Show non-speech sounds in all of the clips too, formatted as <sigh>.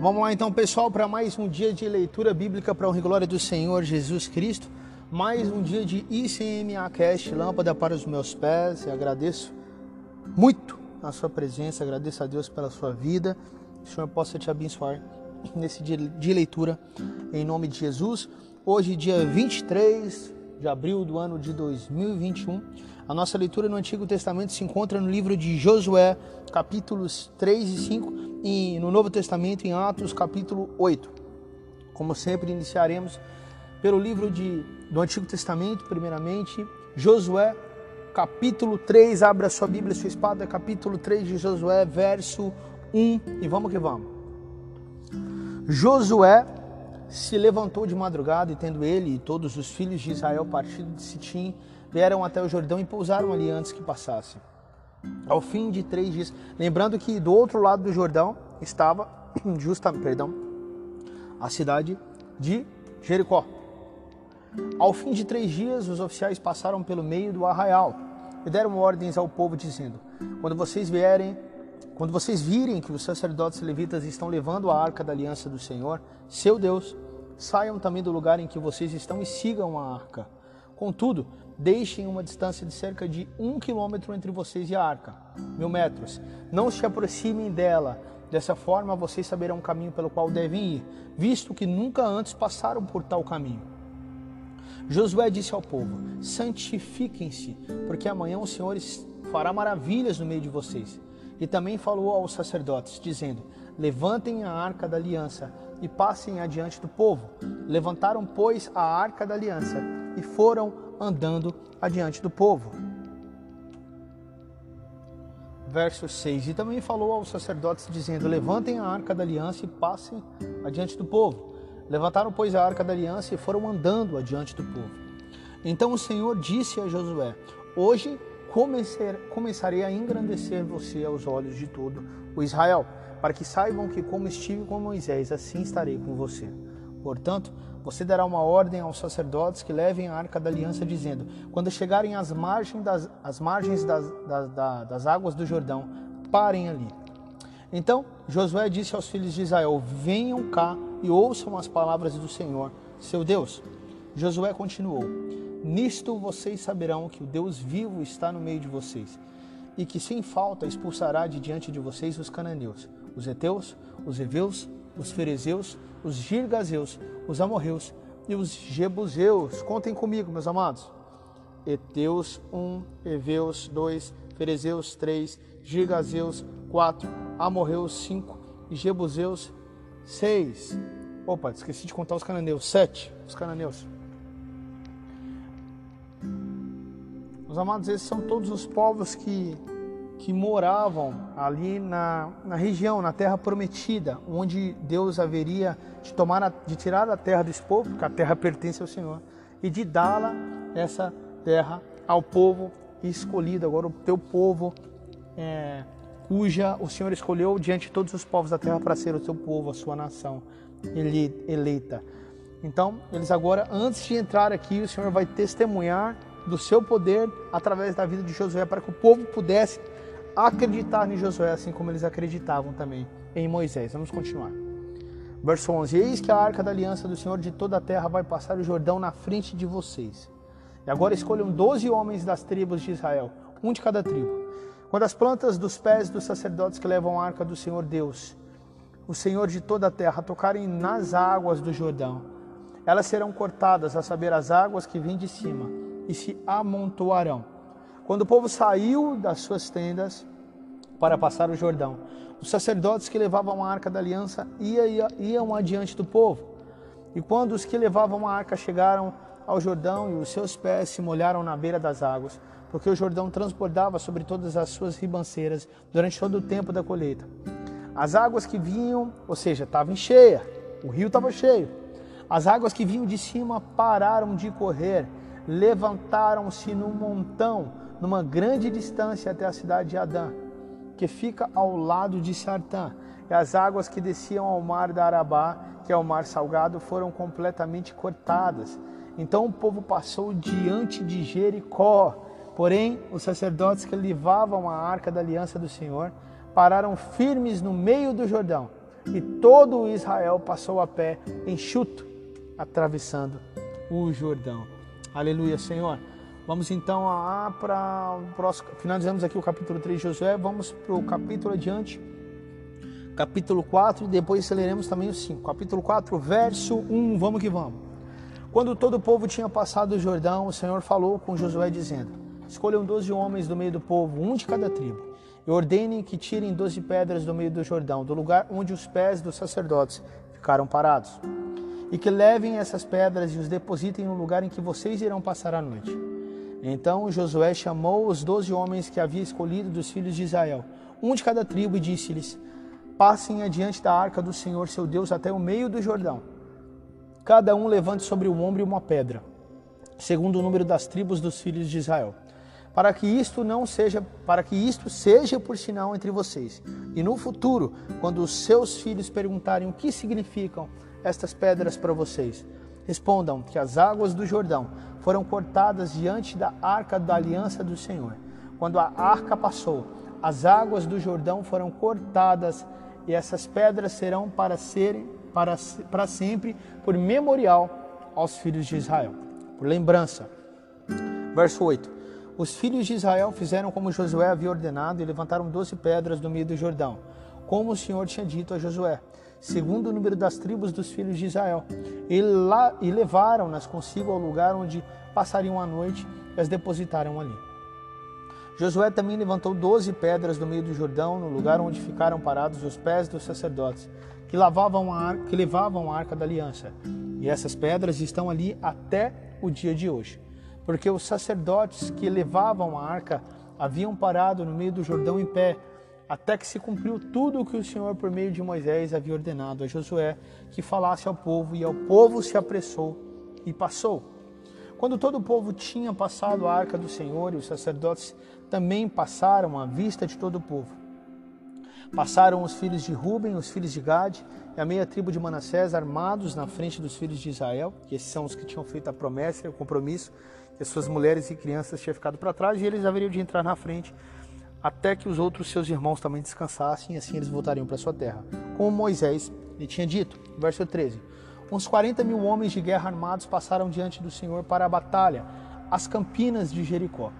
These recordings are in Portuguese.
Vamos lá então, pessoal, para mais um dia de leitura bíblica para a glória do Senhor Jesus Cristo. Mais um dia de ICMA Cast, lâmpada para os meus pés. E agradeço muito a sua presença, agradeço a Deus pela sua vida. Que o Senhor possa te abençoar nesse dia de leitura, em nome de Jesus. Hoje, dia 23 de abril do ano de 2021. A nossa leitura no Antigo Testamento se encontra no livro de Josué, capítulos 3 e 5, e no Novo Testamento em Atos, capítulo 8. Como sempre, iniciaremos pelo livro de, do Antigo Testamento, primeiramente, Josué, capítulo 3. Abra sua Bíblia, sua espada, capítulo 3 de Josué, verso 1, e vamos que vamos. Josué se levantou de madrugada e tendo ele e todos os filhos de Israel partido de Sitim, vieram até o Jordão e pousaram ali antes que passasse. Ao fim de três dias, lembrando que do outro lado do Jordão estava <clears throat> justa, perdão, a cidade de Jericó. Ao fim de três dias, os oficiais passaram pelo meio do arraial e deram ordens ao povo dizendo: Quando vocês vierem quando vocês virem que os sacerdotes levitas estão levando a arca da aliança do Senhor, seu Deus, saiam também do lugar em que vocês estão e sigam a arca. Contudo, deixem uma distância de cerca de um quilômetro entre vocês e a arca, mil metros. Não se aproximem dela. Dessa forma, vocês saberão o caminho pelo qual devem ir, visto que nunca antes passaram por tal caminho. Josué disse ao povo: Santifiquem-se, porque amanhã o Senhor fará maravilhas no meio de vocês. E também falou aos sacerdotes, dizendo: Levantem a arca da aliança e passem adiante do povo. Levantaram, pois, a arca da aliança e foram andando adiante do povo. verso 6. E também falou aos sacerdotes, dizendo: Levantem a arca da aliança e passem adiante do povo. Levantaram, pois, a arca da aliança e foram andando adiante do povo. Então o Senhor disse a Josué: Hoje começarei a engrandecer você aos olhos de todo o Israel, para que saibam que, como estive com Moisés, assim estarei com você. Portanto, você dará uma ordem aos sacerdotes que levem a arca da aliança, dizendo: Quando chegarem às margens das, às margens das, das, das águas do Jordão, parem ali. Então Josué disse aos filhos de Israel: Venham cá e ouçam as palavras do Senhor, seu Deus. Josué continuou: Nisto vocês saberão que o Deus vivo está no meio de vocês, e que sem falta expulsará de diante de vocês os cananeus, os heteus, os heveus, os ferezeus, os girgazeus, os amorreus e os jebuseus. Contem comigo, meus amados. Eteus 1, Eveus 2, Ferezeus 3, Girgazeus 4, Amorreus 5 e Jebuseus 6. Opa, esqueci de contar os cananeus. 7, os cananeus. Meus amados, esses são todos os povos que que moravam ali na, na região, na terra prometida, onde Deus haveria de tomar a, de tirar a terra desse povo, porque a terra pertence ao Senhor, e de dá-la essa terra ao povo escolhido, agora o teu povo, é, cuja o Senhor escolheu diante de todos os povos da terra para ser o seu povo, a sua nação eleita. Então, eles agora, antes de entrar aqui, o Senhor vai testemunhar do seu poder através da vida de Josué para que o povo pudesse acreditar em Josué, assim como eles acreditavam também em Moisés. Vamos continuar. Verso 11: Eis que a arca da aliança do Senhor de toda a terra vai passar o Jordão na frente de vocês. E agora escolham doze homens das tribos de Israel, um de cada tribo. Quando as plantas dos pés dos sacerdotes que levam a arca do Senhor Deus, o Senhor de toda a terra, tocarem nas águas do Jordão, elas serão cortadas, a saber, as águas que vêm de cima, e se amontoarão quando o povo saiu das suas tendas para passar o Jordão, os sacerdotes que levavam a arca da aliança iam adiante do povo. E quando os que levavam a arca chegaram ao Jordão e os seus pés se molharam na beira das águas, porque o Jordão transbordava sobre todas as suas ribanceiras durante todo o tempo da colheita. As águas que vinham, ou seja, estavam cheias, o rio estava cheio. As águas que vinham de cima pararam de correr, levantaram-se num montão numa grande distância até a cidade de Adã, que fica ao lado de Sartã. E as águas que desciam ao mar da Arabá, que é o mar salgado, foram completamente cortadas. Então o povo passou diante de Jericó. Porém, os sacerdotes que levavam a arca da aliança do Senhor pararam firmes no meio do Jordão. E todo Israel passou a pé, enxuto, atravessando o Jordão. Aleluia, Senhor. Vamos então para o próximo. Finalizamos aqui o capítulo 3 de Josué. Vamos para o capítulo adiante. Capítulo 4 e depois leremos também o 5. Capítulo 4, verso 1. Vamos que vamos. Quando todo o povo tinha passado o Jordão, o Senhor falou com Josué, dizendo: Escolham doze homens do meio do povo, um de cada tribo, e ordenem que tirem doze pedras do meio do Jordão, do lugar onde os pés dos sacerdotes ficaram parados, e que levem essas pedras e os depositem no lugar em que vocês irão passar a noite. Então Josué chamou os doze homens que havia escolhido dos filhos de Israel, um de cada tribo, e disse-lhes: Passem adiante da arca do Senhor seu Deus até o meio do Jordão. Cada um levante sobre o ombro uma pedra, segundo o número das tribos dos filhos de Israel, para que isto não seja, para que isto seja por sinal entre vocês. E no futuro, quando os seus filhos perguntarem o que significam estas pedras para vocês, respondam que as águas do Jordão foram cortadas diante da arca da aliança do Senhor. Quando a arca passou, as águas do Jordão foram cortadas e essas pedras serão para serem para, para sempre por memorial aos filhos de Israel, por lembrança. Verso 8. Os filhos de Israel fizeram como Josué havia ordenado e levantaram doze pedras do meio do Jordão, como o Senhor tinha dito a Josué segundo o número das tribos dos filhos de Israel, e, lá, e levaram-nas consigo ao lugar onde passariam a noite e as depositaram ali. Josué também levantou doze pedras do meio do Jordão, no lugar onde ficaram parados os pés dos sacerdotes, que, lavavam a, que levavam a arca da aliança. E essas pedras estão ali até o dia de hoje. Porque os sacerdotes que levavam a arca haviam parado no meio do Jordão em pé, até que se cumpriu tudo o que o Senhor, por meio de Moisés, havia ordenado a Josué que falasse ao povo, e ao povo se apressou e passou. Quando todo o povo tinha passado a arca do Senhor, e os sacerdotes também passaram à vista de todo o povo. Passaram os filhos de Ruben, os filhos de Gade e a meia tribo de Manassés armados na frente dos filhos de Israel, que esses são os que tinham feito a promessa e o compromisso, que as suas mulheres e crianças tinham ficado para trás e eles haveriam de entrar na frente até que os outros seus irmãos também descansassem e assim eles voltariam para sua terra. Como Moisés lhe tinha dito. Verso 13. Uns 40 mil homens de guerra armados passaram diante do Senhor para a batalha, às campinas de Jericó.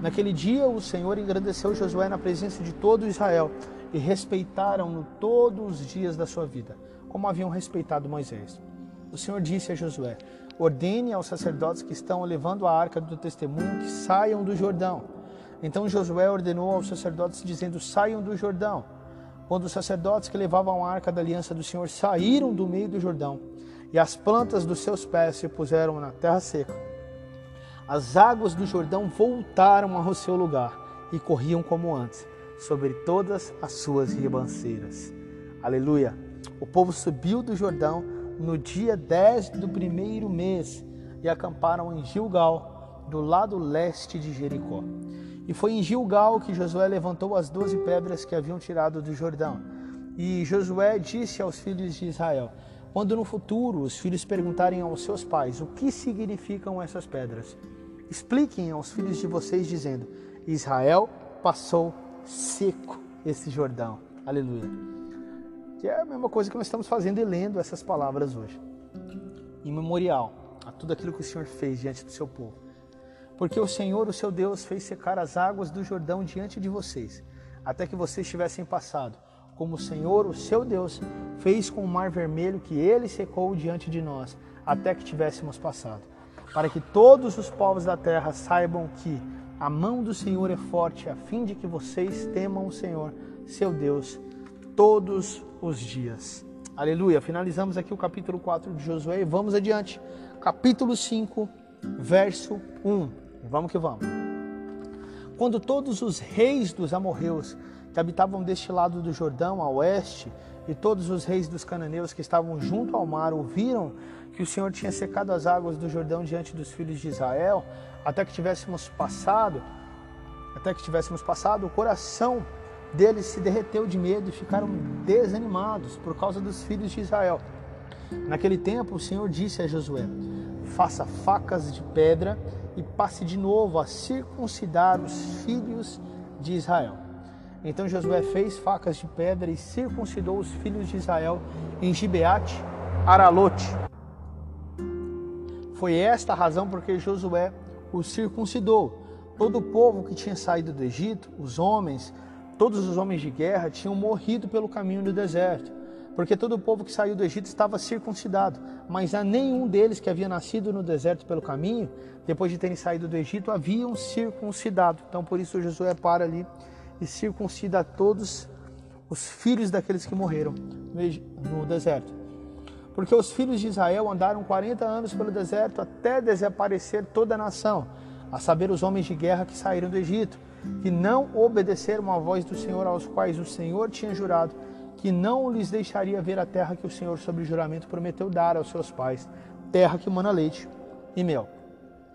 Naquele dia o Senhor engrandeceu Josué na presença de todo Israel e respeitaram-no todos os dias da sua vida, como haviam respeitado Moisés. O Senhor disse a Josué: Ordene aos sacerdotes que estão levando a arca do testemunho que saiam do Jordão. Então Josué ordenou aos sacerdotes, dizendo: Saiam do Jordão. Quando os sacerdotes que levavam a arca da aliança do Senhor saíram do meio do Jordão, e as plantas dos seus pés se puseram na terra seca, as águas do Jordão voltaram ao seu lugar e corriam como antes, sobre todas as suas ribanceiras. Aleluia! O povo subiu do Jordão no dia 10 do primeiro mês e acamparam em Gilgal, do lado leste de Jericó. E foi em Gilgal que Josué levantou as doze pedras que haviam tirado do Jordão. E Josué disse aos filhos de Israel: Quando no futuro os filhos perguntarem aos seus pais o que significam essas pedras, expliquem aos filhos de vocês, dizendo: Israel passou seco esse Jordão. Aleluia. Que é a mesma coisa que nós estamos fazendo e lendo essas palavras hoje. Em memorial a tudo aquilo que o Senhor fez diante do seu povo. Porque o Senhor, o seu Deus, fez secar as águas do Jordão diante de vocês, até que vocês tivessem passado, como o Senhor, o seu Deus, fez com o mar vermelho que ele secou diante de nós, até que tivéssemos passado. Para que todos os povos da terra saibam que a mão do Senhor é forte, a fim de que vocês temam o Senhor, seu Deus, todos os dias. Aleluia. Finalizamos aqui o capítulo 4 de Josué e vamos adiante. Capítulo 5, verso 1. Vamos que vamos. Quando todos os reis dos amorreus que habitavam deste lado do Jordão, a oeste, e todos os reis dos cananeus que estavam junto ao mar ouviram que o Senhor tinha secado as águas do Jordão diante dos filhos de Israel, até que tivéssemos passado, até que tivéssemos passado, o coração deles se derreteu de medo e ficaram desanimados por causa dos filhos de Israel. Naquele tempo, o Senhor disse a Josué: Faça facas de pedra e passe de novo a circuncidar os filhos de Israel. Então Josué fez facas de pedra e circuncidou os filhos de Israel em Gibeate, Aralote. Foi esta a razão porque Josué os circuncidou. Todo o povo que tinha saído do Egito, os homens, todos os homens de guerra, tinham morrido pelo caminho do deserto porque todo o povo que saiu do Egito estava circuncidado, mas a nenhum deles que havia nascido no deserto pelo caminho, depois de terem saído do Egito, haviam circuncidado. Então por isso Josué para ali e circuncida todos os filhos daqueles que morreram no deserto. Porque os filhos de Israel andaram 40 anos pelo deserto até desaparecer toda a nação, a saber, os homens de guerra que saíram do Egito, que não obedeceram à voz do Senhor, aos quais o Senhor tinha jurado que não lhes deixaria ver a terra que o Senhor, sobre juramento, prometeu dar aos seus pais, terra que mana leite e mel.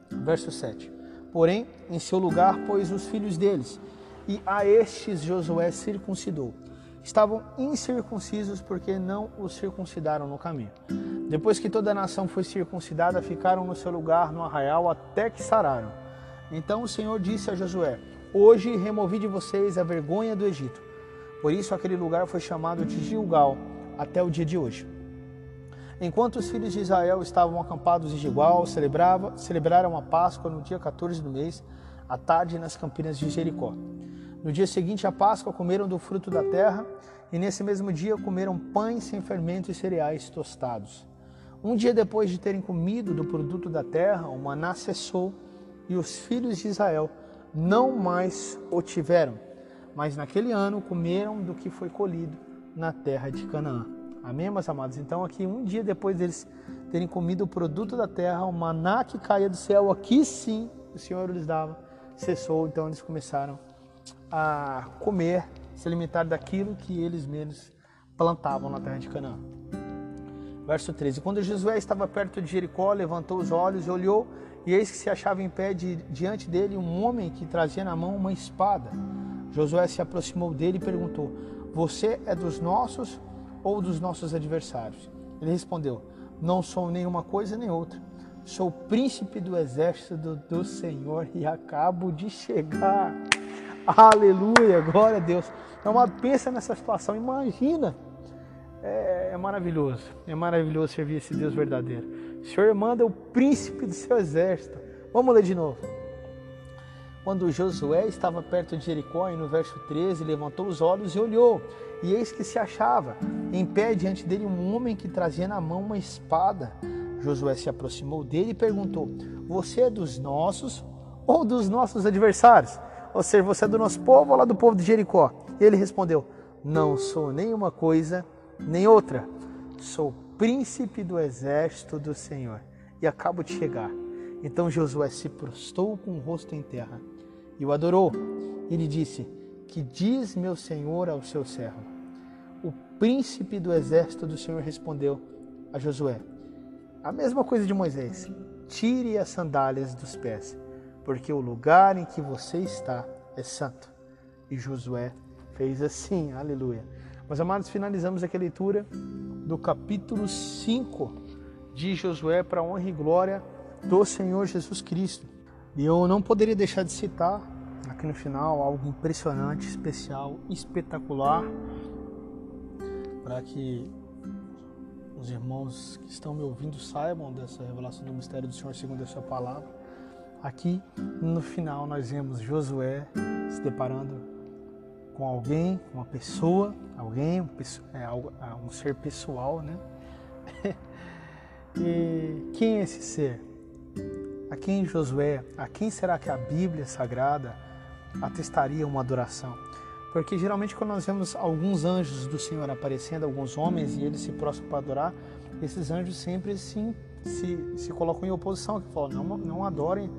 Verso 7. Porém, em seu lugar pôs os filhos deles, e a estes Josué circuncidou. Estavam incircuncisos porque não os circuncidaram no caminho. Depois que toda a nação foi circuncidada, ficaram no seu lugar no arraial até que sararam. Então o Senhor disse a Josué: Hoje removi de vocês a vergonha do Egito por isso aquele lugar foi chamado de Gilgal até o dia de hoje. Enquanto os filhos de Israel estavam acampados em Gilgal, celebraram a Páscoa no dia 14 do mês, à tarde nas campinas de Jericó. No dia seguinte à Páscoa comeram do fruto da terra, e nesse mesmo dia comeram pães sem fermento e cereais tostados. Um dia depois de terem comido do produto da terra, o maná cessou e os filhos de Israel não mais o tiveram mas naquele ano comeram do que foi colhido na terra de Canaã. Amém, meus amados? Então, aqui, um dia depois deles terem comido o produto da terra, o maná que caía do céu, aqui sim o Senhor lhes dava cessou, então eles começaram a comer, se alimentar daquilo que eles mesmos plantavam na terra de Canaã. Verso 13: Quando Josué estava perto de Jericó, levantou os olhos e olhou, e eis que se achava em pé de, diante dele um homem que trazia na mão uma espada. Josué se aproximou dele e perguntou: Você é dos nossos ou dos nossos adversários? Ele respondeu: Não sou nenhuma coisa nem outra. Sou príncipe do exército do, Senhor e acabo de chegar. Aleluia, glória a Deus. Então, pensa nessa situação, imagina. É, é, maravilhoso, é maravilhoso servir esse Deus verdadeiro. O Senhor manda o príncipe do seu exército. Vamos ler de novo. Quando Josué estava perto de Jericó, e no verso 13, levantou os olhos e olhou, e eis que se achava em pé diante dele um homem que trazia na mão uma espada. Josué se aproximou dele e perguntou: Você é dos nossos ou dos nossos adversários? Ou seja, você é do nosso povo ou lá do povo de Jericó? Ele respondeu: Não sou nenhuma coisa nem outra. Sou príncipe do exército do Senhor e acabo de chegar. Então Josué se prostou com o rosto em terra e o adorou. Ele disse: Que diz meu senhor ao seu servo? O príncipe do exército do Senhor respondeu a Josué: A mesma coisa de Moisés: Tire as sandálias dos pés, porque o lugar em que você está é santo. E Josué fez assim, aleluia. Mas amados, finalizamos aqui a leitura do capítulo 5 de Josué para honra e glória do Senhor Jesus Cristo. E eu não poderia deixar de citar aqui no final algo impressionante, especial, espetacular, para que os irmãos que estão me ouvindo saibam dessa revelação do mistério do Senhor segundo a sua palavra. Aqui no final nós vemos Josué se deparando com alguém, uma pessoa, alguém, um, é, é, ser pessoal, né? <laughs> e quem é esse ser? A quem Josué, a quem será que a Bíblia Sagrada atestaria uma adoração? Porque geralmente quando nós vemos alguns anjos do Senhor aparecendo, alguns homens, e eles se prostram para adorar, esses anjos sempre se, se, se colocam em oposição, que falam, não, não adorem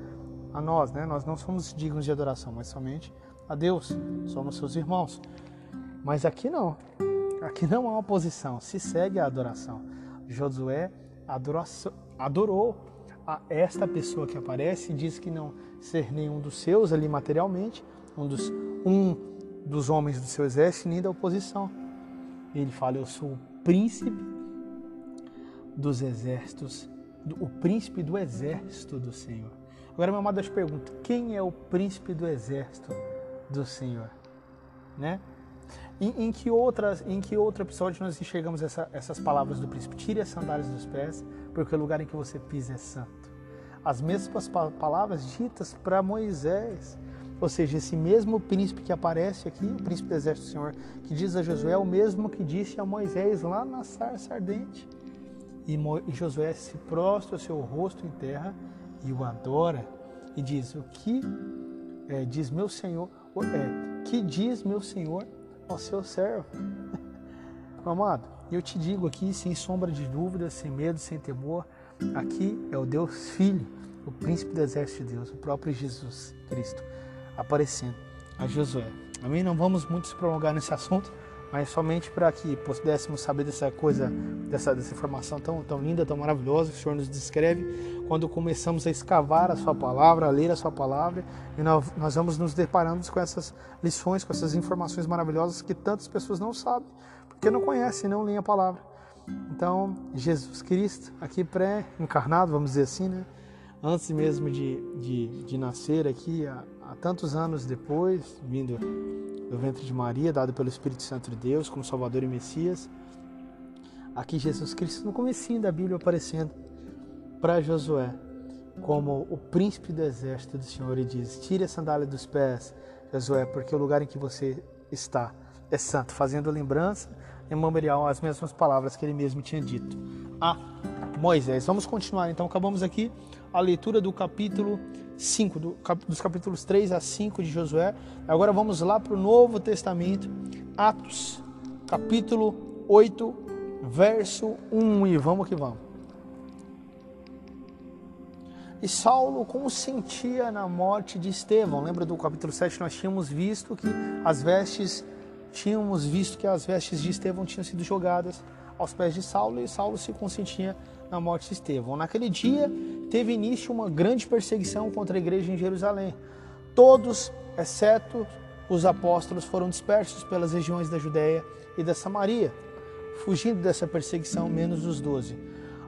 a nós, né? Nós não somos dignos de adoração, mas somente a Deus, somos seus irmãos. Mas aqui não, aqui não há oposição, se segue a adoração. Josué adorou a esta pessoa que aparece e diz que não ser nenhum dos seus ali materialmente, um dos, um dos homens do seu exército, nem da oposição. Ele fala: Eu sou o príncipe dos exércitos, o príncipe do exército do Senhor. Agora, meu amado, eu te pergunto: quem é o príncipe do exército do Senhor, né? Em, em, que outras, em que outro episódio nós enxergamos essa, essas palavras do príncipe? Tire as sandálias dos pés, porque o lugar em que você pisa é santo. As mesmas palavras ditas para Moisés. Ou seja, esse mesmo príncipe que aparece aqui, o príncipe do exército do Senhor, que diz a Josué, é o mesmo que disse a Moisés lá na sarça ardente. E, e Josué se prostra o seu rosto em terra e o adora e diz: O que é, diz meu Senhor, é, que diz meu Senhor ao seu servo. <laughs> Amado, eu te digo aqui, sem sombra de dúvida, sem medo, sem temor, aqui é o Deus Filho, o príncipe do exército de Deus, o próprio Jesus Cristo, aparecendo a Josué. Amém? Não vamos muito se prolongar nesse assunto, mas somente para que pudéssemos saber dessa coisa, dessa, dessa informação tão, tão linda, tão maravilhosa que o Senhor nos descreve, quando começamos a escavar a Sua palavra, a ler a Sua palavra, e nós, nós vamos nos deparando com essas lições, com essas informações maravilhosas que tantas pessoas não sabem, porque não conhecem, não leem a palavra. Então, Jesus Cristo, aqui pré-encarnado, vamos dizer assim, né? antes mesmo de, de, de nascer aqui, há, há tantos anos depois, vindo do ventre de Maria, dado pelo Espírito Santo de Deus como Salvador e Messias. Aqui Jesus Cristo no comecinho da Bíblia aparecendo para Josué como o príncipe do exército do Senhor e diz: Tire a sandália dos pés, Josué, porque o lugar em que você está é santo, fazendo lembrança em memorial as mesmas palavras que ele mesmo tinha dito a Moisés. Vamos continuar então, acabamos aqui a leitura do capítulo 5, do, dos capítulos 3 a 5 de Josué. Agora vamos lá para o Novo Testamento, Atos, capítulo 8, verso 1 e vamos que vamos. E Saulo consentia na morte de Estevão. Lembra do capítulo 7 nós tínhamos visto que as vestes tínhamos visto que as vestes de Estevão tinham sido jogadas aos pés de Saulo e Saulo se consentia na morte de Estevão. Naquele dia teve início uma grande perseguição contra a igreja em Jerusalém. Todos, exceto os apóstolos, foram dispersos pelas regiões da Judéia e da Samaria, fugindo dessa perseguição, menos os doze.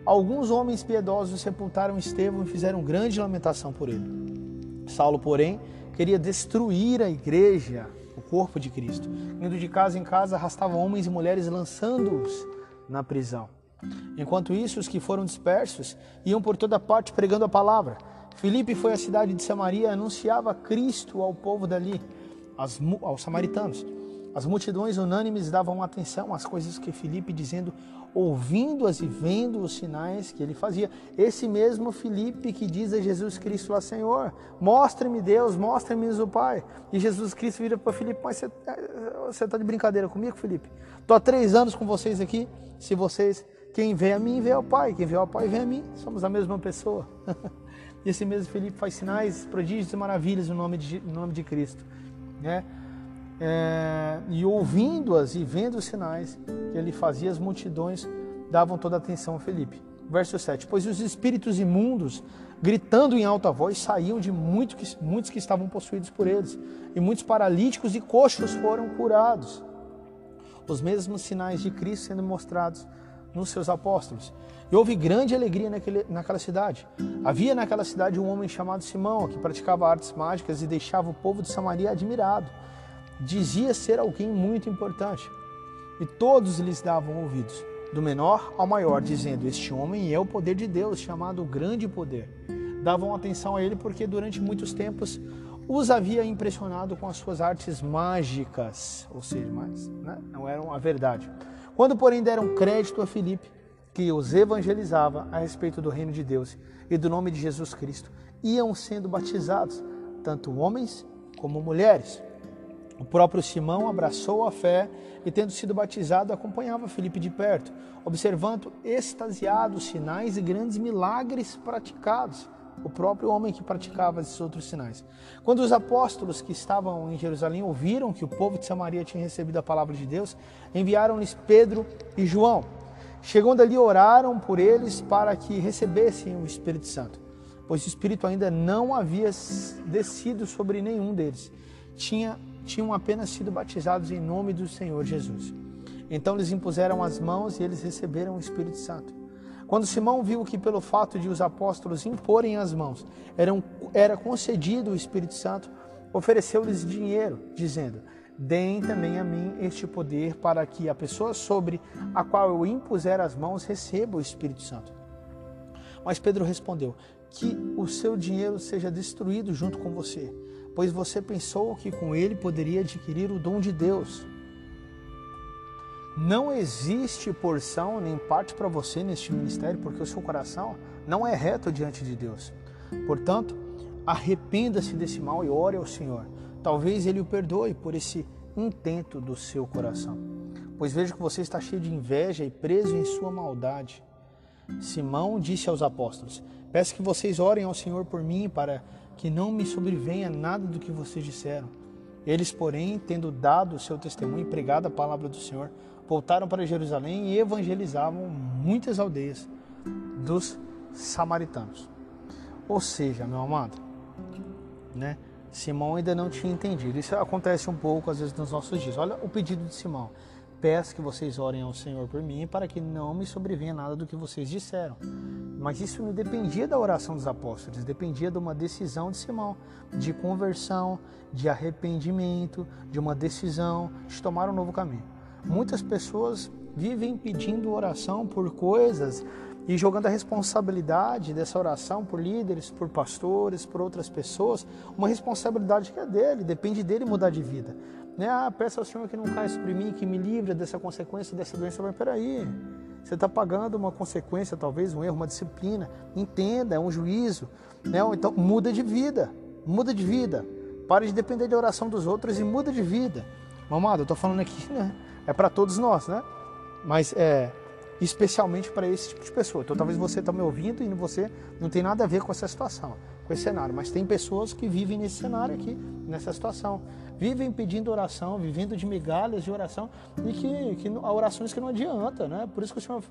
Alguns homens piedosos sepultaram Estevão e fizeram grande lamentação por ele. Saulo, porém, queria destruir a igreja, o corpo de Cristo. Indo de casa em casa, arrastava homens e mulheres, lançando-os na prisão. Enquanto isso, os que foram dispersos iam por toda parte pregando a palavra. Filipe foi à cidade de Samaria e anunciava Cristo ao povo dali, aos samaritanos. As multidões unânimes davam atenção às coisas que Filipe dizendo, ouvindo-as e vendo os sinais que ele fazia. Esse mesmo Filipe que diz a Jesus Cristo lá, Senhor, mostre-me Deus, mostre-me o Pai. E Jesus Cristo vira para Filipe, mas você está de brincadeira comigo, Filipe? Estou há três anos com vocês aqui, se vocês, quem vê a mim, vê ao Pai, quem vê ao Pai, vê a mim, somos a mesma pessoa. e <laughs> esse mesmo Filipe faz sinais, prodígios e maravilhas no nome de, no nome de Cristo. Né? é, e ouvindo-as e vendo os sinais que ele fazia, as multidões davam toda a atenção a Felipe. Verso 7: Pois os espíritos imundos, gritando em alta voz, saíam de muito que, muitos que estavam possuídos por eles, e muitos paralíticos e coxos foram curados. Os mesmos sinais de Cristo sendo mostrados nos seus apóstolos. E houve grande alegria naquele, naquela cidade. Havia naquela cidade um homem chamado Simão, que praticava artes mágicas e deixava o povo de Samaria admirado dizia ser alguém muito importante. E todos lhes davam ouvidos, do menor ao maior, dizendo: Este homem é o poder de Deus, chamado Grande Poder. Davam atenção a ele porque durante muitos tempos os havia impressionado com as suas artes mágicas, ou seja, mas né, não eram a verdade. Quando, porém, deram crédito a Filipe, que os evangelizava a respeito do reino de Deus e do nome de Jesus Cristo, iam sendo batizados, tanto homens como mulheres. O próprio Simão abraçou a fé e, tendo sido batizado, acompanhava Felipe de perto, observando extasiados sinais e grandes milagres praticados. O próprio homem que praticava esses outros sinais. Quando os apóstolos que estavam em Jerusalém ouviram que o povo de Samaria tinha recebido a palavra de Deus, enviaram-lhes Pedro e João. Chegando ali, oraram por eles para que recebessem o Espírito Santo, pois o Espírito ainda não havia descido sobre nenhum deles. Tinha tinham apenas sido batizados em nome do Senhor Jesus. Então lhes impuseram as mãos e eles receberam o Espírito Santo. Quando Simão viu que, pelo fato de os apóstolos imporem as mãos, eram, era concedido o Espírito Santo, ofereceu-lhes dinheiro, dizendo: Deem também a mim este poder, para que a pessoa sobre a qual eu impuser as mãos receba o Espírito Santo. Mas Pedro respondeu: Que o seu dinheiro seja destruído junto com você pois você pensou que com ele poderia adquirir o dom de Deus. Não existe porção nem parte para você neste ministério, porque o seu coração não é reto diante de Deus. Portanto, arrependa-se desse mal e ore ao Senhor. Talvez ele o perdoe por esse intento do seu coração. Pois vejo que você está cheio de inveja e preso em sua maldade. Simão disse aos apóstolos: Peço que vocês orem ao Senhor por mim para que não me sobrevenha nada do que vocês disseram. Eles, porém, tendo dado o seu testemunho e pregado a palavra do Senhor, voltaram para Jerusalém e evangelizavam muitas aldeias dos samaritanos. Ou seja, meu amado, né? Simão ainda não tinha entendido. Isso acontece um pouco às vezes nos nossos dias. Olha o pedido de Simão peço que vocês orem ao Senhor por mim, para que não me sobrevenha nada do que vocês disseram. Mas isso não dependia da oração dos apóstolos, dependia de uma decisão de Simão, de conversão, de arrependimento, de uma decisão de tomar um novo caminho. Muitas pessoas vivem pedindo oração por coisas e jogando a responsabilidade dessa oração por líderes, por pastores, por outras pessoas, uma responsabilidade que é dele, depende dele mudar de vida. Né? Ah, peça ao Senhor que não caia sobre mim, que me livre dessa consequência, dessa doença. Mas peraí, você está pagando uma consequência, talvez um erro, uma disciplina. Entenda, é um juízo. Né? Então muda de vida, muda de vida. Pare de depender da oração dos outros e muda de vida. Mamado, eu estou falando aqui, né? É para todos nós, né? Mas é, especialmente para esse tipo de pessoa. Então talvez você está me ouvindo e você não tem nada a ver com essa situação, com esse cenário, mas tem pessoas que vivem nesse cenário aqui, nessa situação. Vivem pedindo oração, vivendo de migalhas de oração e que, que orações que não adianta, né? Por isso que o Senhor,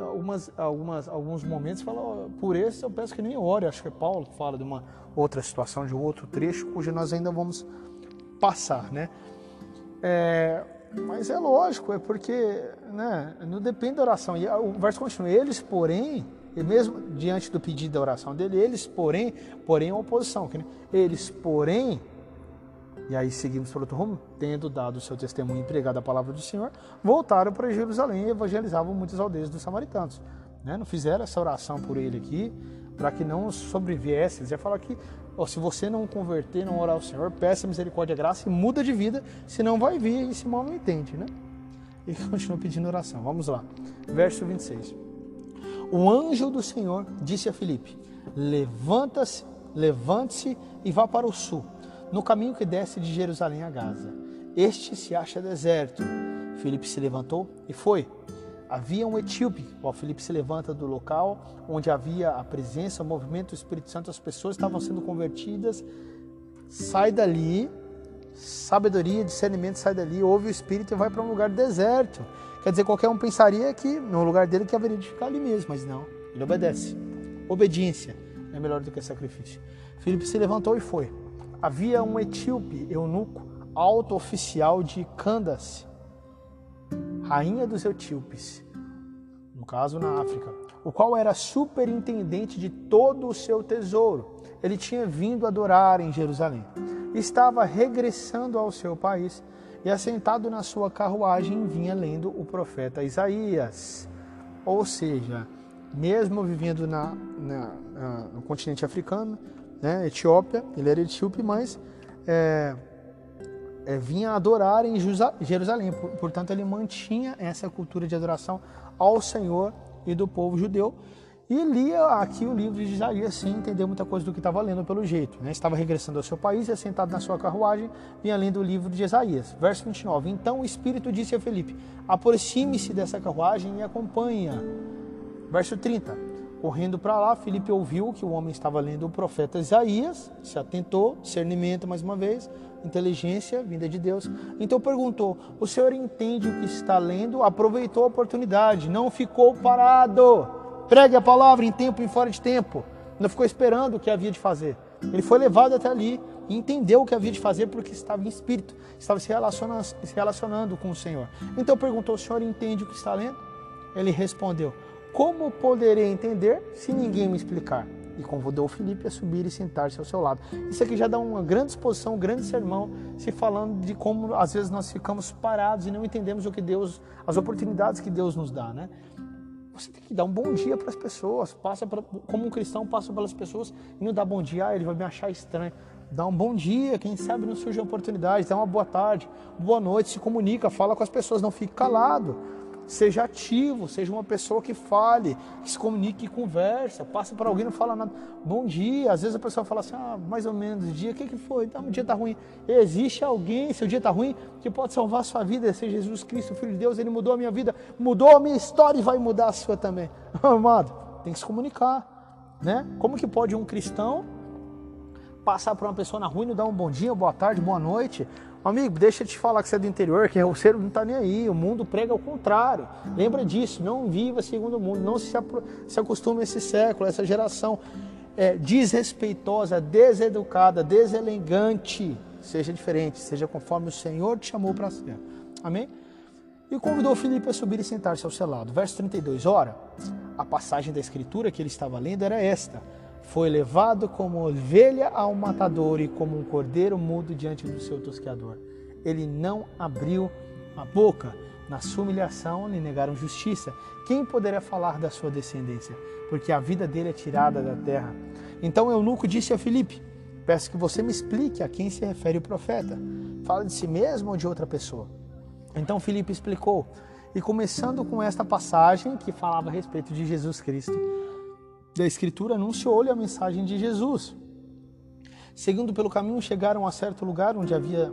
algumas, algumas, alguns momentos, fala, por esse eu peço que nem ore. Acho que Paulo fala de uma outra situação, de um outro trecho, cujo nós ainda vamos passar, né? É, mas é lógico, é porque né, não depende da oração. E o verso continua, eles, porém, e mesmo diante do pedido da oração dele, eles, porém, porém é oposição. Eles, porém, e aí seguimos para outro rumo, tendo dado o seu testemunho e pregado a palavra do Senhor, voltaram para Jerusalém e evangelizavam muitas aldeias dos samaritanos. Né? Não fizeram essa oração por ele aqui, para que não sobreviesse. Eles iam falar que se você não converter, não orar ao Senhor, peça misericórdia graça e muda de vida, senão vai vir e Simão não entende, né? E <laughs> continua pedindo oração. Vamos lá. Verso 26. O anjo do Senhor disse a Filipe: Levanta-se, levante-se e vá para o sul, no caminho que desce de Jerusalém a Gaza. Este se acha deserto. Filipe se levantou e foi. Havia um etíope, o Filipe se levanta do local onde havia a presença, o movimento do Espírito Santo, as pessoas estavam sendo convertidas. Sai dali, sabedoria, discernimento, sai dali, ouve o Espírito e vai para um lugar deserto. Quer dizer, qualquer um pensaria que no lugar dele que haveria de ficar ali mesmo, mas não, ele obedece. Obediência é melhor do que sacrifício. Filipe se levantou e foi. Havia um etíope, eunuco, alto oficial de Candace, rainha dos etíopes, no caso na África, o qual era superintendente de todo o seu tesouro. Ele tinha vindo adorar em Jerusalém. Estava regressando ao seu país e, assentado na sua carruagem, vinha lendo o profeta Isaías. Ou seja, mesmo vivendo na, na, na no continente africano, né, Etiópia, ele era etíope, mas é, é, vinha adorar em Jerusalém. Portanto, ele mantinha essa cultura de adoração ao Senhor e do povo judeu. E lia aqui o livro de Isaías sem entender muita coisa do que estava lendo pelo jeito. Né? Estava regressando ao seu país, e sentado na sua carruagem, vinha lendo o livro de Isaías. Verso 29. Então o Espírito disse a Felipe: aproxime-se dessa carruagem e acompanha. Verso 30. Correndo para lá, Felipe ouviu que o homem estava lendo o profeta Isaías, se atentou, discernimento mais uma vez, inteligência vinda de Deus. Então perguntou: O senhor entende o que está lendo? Aproveitou a oportunidade, não ficou parado. Pregue a palavra em tempo e fora de tempo. Não ficou esperando o que havia de fazer. Ele foi levado até ali e entendeu o que havia de fazer porque estava em espírito, estava se relacionando, se relacionando com o Senhor. Então perguntou: O senhor entende o que está lendo? Ele respondeu: Como poderei entender se ninguém me explicar? E convidou Felipe a subir e sentar-se ao seu lado. Isso aqui já dá uma grande exposição, um grande sermão, se falando de como às vezes nós ficamos parados e não entendemos o que Deus, as oportunidades que Deus nos dá, né? Você tem que dar um bom dia para as pessoas, passa pra, como um cristão passa pelas pessoas e não dá bom dia, ah, ele vai me achar estranho. Dá um bom dia, quem sabe não surge oportunidade, dá uma boa tarde, boa noite, se comunica, fala com as pessoas, não fique calado. Seja ativo, seja uma pessoa que fale, que se comunique, que conversa, passa para alguém e não fala nada. Bom dia. Às vezes a pessoa fala assim, ah, mais ou menos, dia, o que, que foi? Então, o dia está ruim. Existe alguém, se o dia está ruim, que pode salvar a sua vida, ser Jesus Cristo, Filho de Deus, ele mudou a minha vida, mudou a minha história e vai mudar a sua também. <laughs> Amado, tem que se comunicar. Né? Como que pode um cristão passar por uma pessoa na rua e não dar um bom dia, boa tarde, boa noite? Amigo, deixa eu te falar que você é do interior, que o ser não está nem aí, o mundo prega ao contrário. Lembra disso, não viva segundo o mundo, não se, se acostume a esse século, a essa geração é, desrespeitosa, deseducada, deselegante. Seja diferente, seja conforme o Senhor te chamou para ser. Amém? E convidou Filipe a subir e sentar-se ao seu lado. Verso 32. Ora, a passagem da escritura que ele estava lendo era esta foi levado como ovelha ao matador e como um cordeiro mudo diante do seu tosqueador. Ele não abriu a boca. Na sua humilhação lhe negaram justiça. Quem poderia falar da sua descendência? Porque a vida dele é tirada da terra. Então Eunuco disse a Filipe: Peço que você me explique a quem se refere o profeta. Fala de si mesmo ou de outra pessoa? Então Filipe explicou. E começando com esta passagem que falava a respeito de Jesus Cristo, da Escritura anunciou-lhe a mensagem de Jesus. Seguindo pelo caminho, chegaram a certo lugar onde havia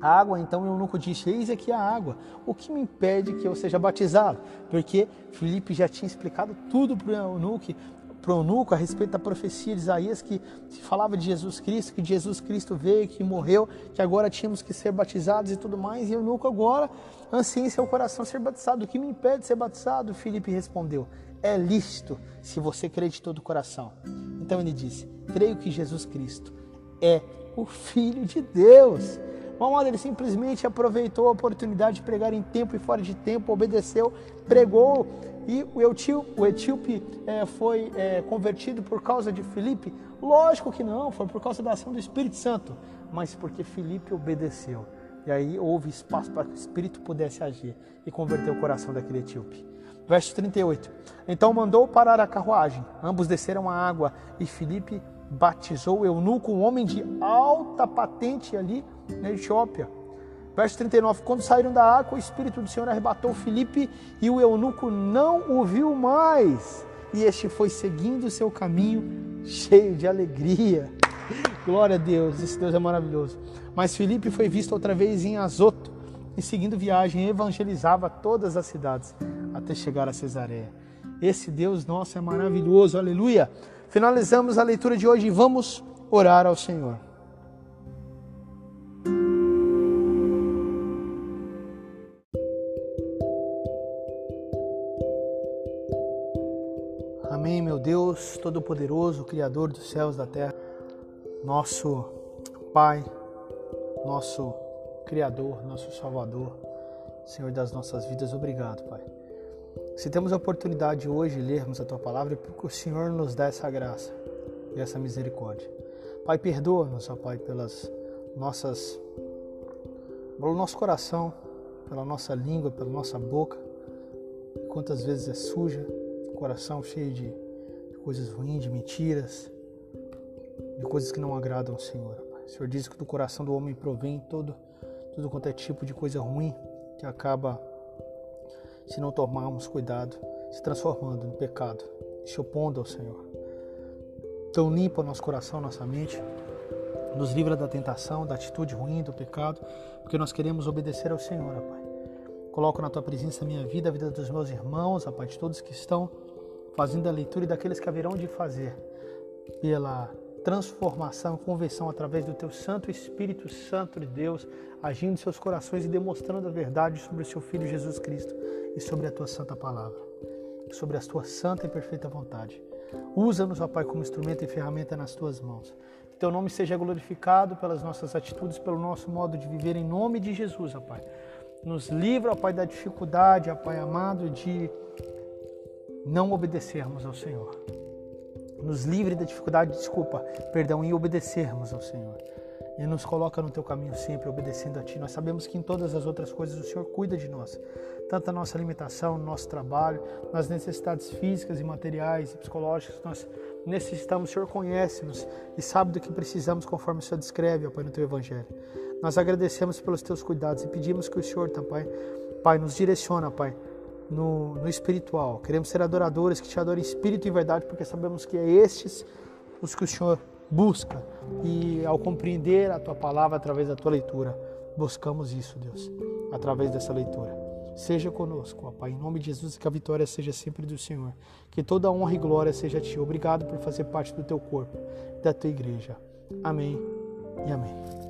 água, então o eunuco disse: Eis aqui a água, o que me impede que eu seja batizado? Porque Filipe já tinha explicado tudo para o eunuco, para o eunuco a respeito da profecia de Isaías que se falava de Jesus Cristo, que Jesus Cristo veio, que morreu, que agora tínhamos que ser batizados e tudo mais. E o eunuco agora ansia em seu coração ser batizado. O que me impede de ser batizado? Filipe respondeu: É lícito se você crê de todo o coração. Então ele disse: Creio que Jesus Cristo é o Filho de Deus. Mamãe, ele simplesmente aproveitou a oportunidade de pregar em tempo e fora de tempo, obedeceu, pregou. E o etíope, o etíope é, foi é, convertido por causa de Filipe? Lógico que não, foi por causa da ação do Espírito Santo, mas porque Filipe obedeceu. E aí houve espaço para que o Espírito pudesse agir e converter o coração daquele etíope. Verso 38. Então mandou parar a carruagem, ambos desceram a água e Filipe batizou o eunuco, um homem de alta patente ali na Etiópia. Verso 39: Quando saíram da água, o Espírito do Senhor arrebatou Filipe e o eunuco não o viu mais. E este foi seguindo o seu caminho, cheio de alegria. <laughs> Glória a Deus, esse Deus é maravilhoso. Mas Filipe foi visto outra vez em Azoto e, seguindo viagem, evangelizava todas as cidades até chegar a Cesareia. Esse Deus nosso é maravilhoso, aleluia. Finalizamos a leitura de hoje e vamos orar ao Senhor. Amém, meu Deus Todo-Poderoso, Criador dos céus e da terra, nosso Pai, nosso Criador, nosso Salvador, Senhor das nossas vidas, obrigado, Pai. Se temos a oportunidade hoje de lermos a Tua palavra, é porque o Senhor nos dá essa graça e essa misericórdia. Pai, perdoa-nos, ó Pai, pelas nossas, pelo nosso coração, pela nossa língua, pela nossa boca, quantas vezes é suja, coração cheio de, coisas ruins, de mentiras, de coisas que não agradam ao Senhor. O Senhor diz que do coração do homem provém todo, tudo quanto é tipo de coisa ruim que acaba, se não tomarmos cuidado, se transformando no pecado, se opondo ao Senhor. Então limpa o nosso coração, nossa mente, nos livra da tentação, da atitude ruim, do pecado, porque nós queremos obedecer ao Senhor, Pai. Coloco na tua presença a minha vida, a vida dos meus irmãos, a Pai, de todos que estão fazendo a leitura e daqueles que haverão de fazer, pela transformação, conversão através do teu Santo Espírito Santo de Deus, agindo em seus corações e demonstrando a verdade sobre o seu Filho Jesus Cristo e sobre a tua santa palavra, sobre a tua santa e perfeita vontade. Usa-nos, ó Pai, como instrumento e ferramenta nas tuas mãos. Que teu nome seja glorificado pelas nossas atitudes, pelo nosso modo de viver, em nome de Jesus, ó Pai. Nos livra, ó Pai, da dificuldade, ó Pai amado, de não obedecermos ao Senhor. Nos livre da dificuldade, desculpa, perdão, em obedecermos ao Senhor. E nos coloca no teu caminho sempre, obedecendo a Ti. Nós sabemos que em todas as outras coisas o Senhor cuida de nós. Tanto a nossa alimentação, no nosso trabalho, nas necessidades físicas e materiais e psicológicas, nós necessitamos. O Senhor conhece-nos e sabe do que precisamos, conforme o Senhor descreve, ó Pai, no Teu Evangelho. Nós agradecemos pelos Teus cuidados e pedimos que o Senhor, tá, Pai, Pai, nos direciona, Pai, no, no espiritual. Queremos ser adoradores que te adorem em espírito e verdade, porque sabemos que é estes os que o Senhor busca. E ao compreender a tua palavra através da tua leitura, buscamos isso, Deus, através dessa leitura. Seja conosco, ó Pai, em nome de Jesus, que a vitória seja sempre do Senhor. Que toda honra e glória seja a Ti. Obrigado por fazer parte do Teu corpo, da Tua igreja. Amém e amém.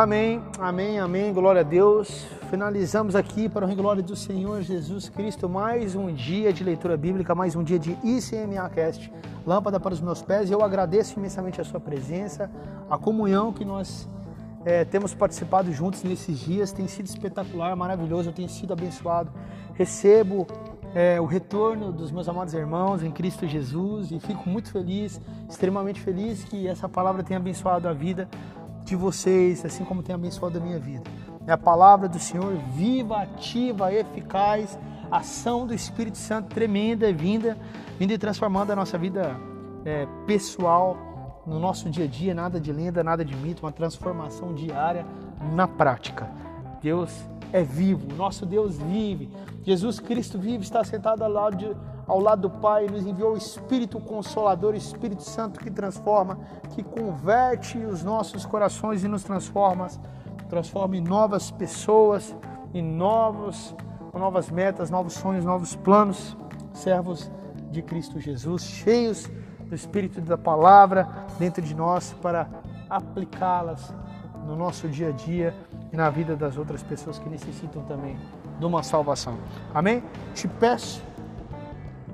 Amém, amém, amém, glória a Deus. Finalizamos aqui para a glória do Senhor Jesus Cristo mais um dia de leitura bíblica, mais um dia de ICMA Cast, lâmpada para os meus pés. E eu agradeço imensamente a sua presença, a comunhão que nós é, temos participado juntos nesses dias. Tem sido espetacular, maravilhoso, eu tenho sido abençoado. Recebo é, o retorno dos meus amados irmãos em Cristo Jesus e fico muito feliz, extremamente feliz que essa palavra tenha abençoado a vida de vocês, assim como tem abençoado a minha vida. É a palavra do Senhor viva, ativa, eficaz, ação do Espírito Santo tremenda, vinda, vinda e transformando a nossa vida é, pessoal no nosso dia a dia, nada de lenda, nada de mito, uma transformação diária na prática. Deus é vivo, nosso Deus vive. Jesus Cristo vive, está sentado ao lado, de, ao lado do Pai, nos enviou o Espírito Consolador, Espírito Santo que transforma, que converte os nossos corações e nos transforma, transforma em novas pessoas, em novos, novas metas, novos sonhos, novos planos, servos de Cristo Jesus, cheios do Espírito da palavra dentro de nós para aplicá-las no nosso dia a dia e na vida das outras pessoas que necessitam também de uma salvação. Amém? Te peço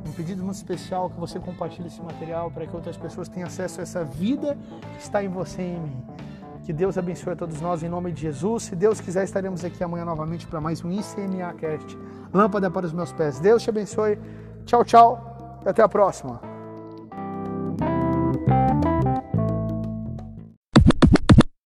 um pedido muito especial que você compartilhe esse material para que outras pessoas tenham acesso a essa vida que está em você e em mim. Que Deus abençoe a todos nós em nome de Jesus. Se Deus quiser, estaremos aqui amanhã novamente para mais um ICMA Cast. Lâmpada para os meus pés. Deus te abençoe. Tchau, tchau. E até a próxima.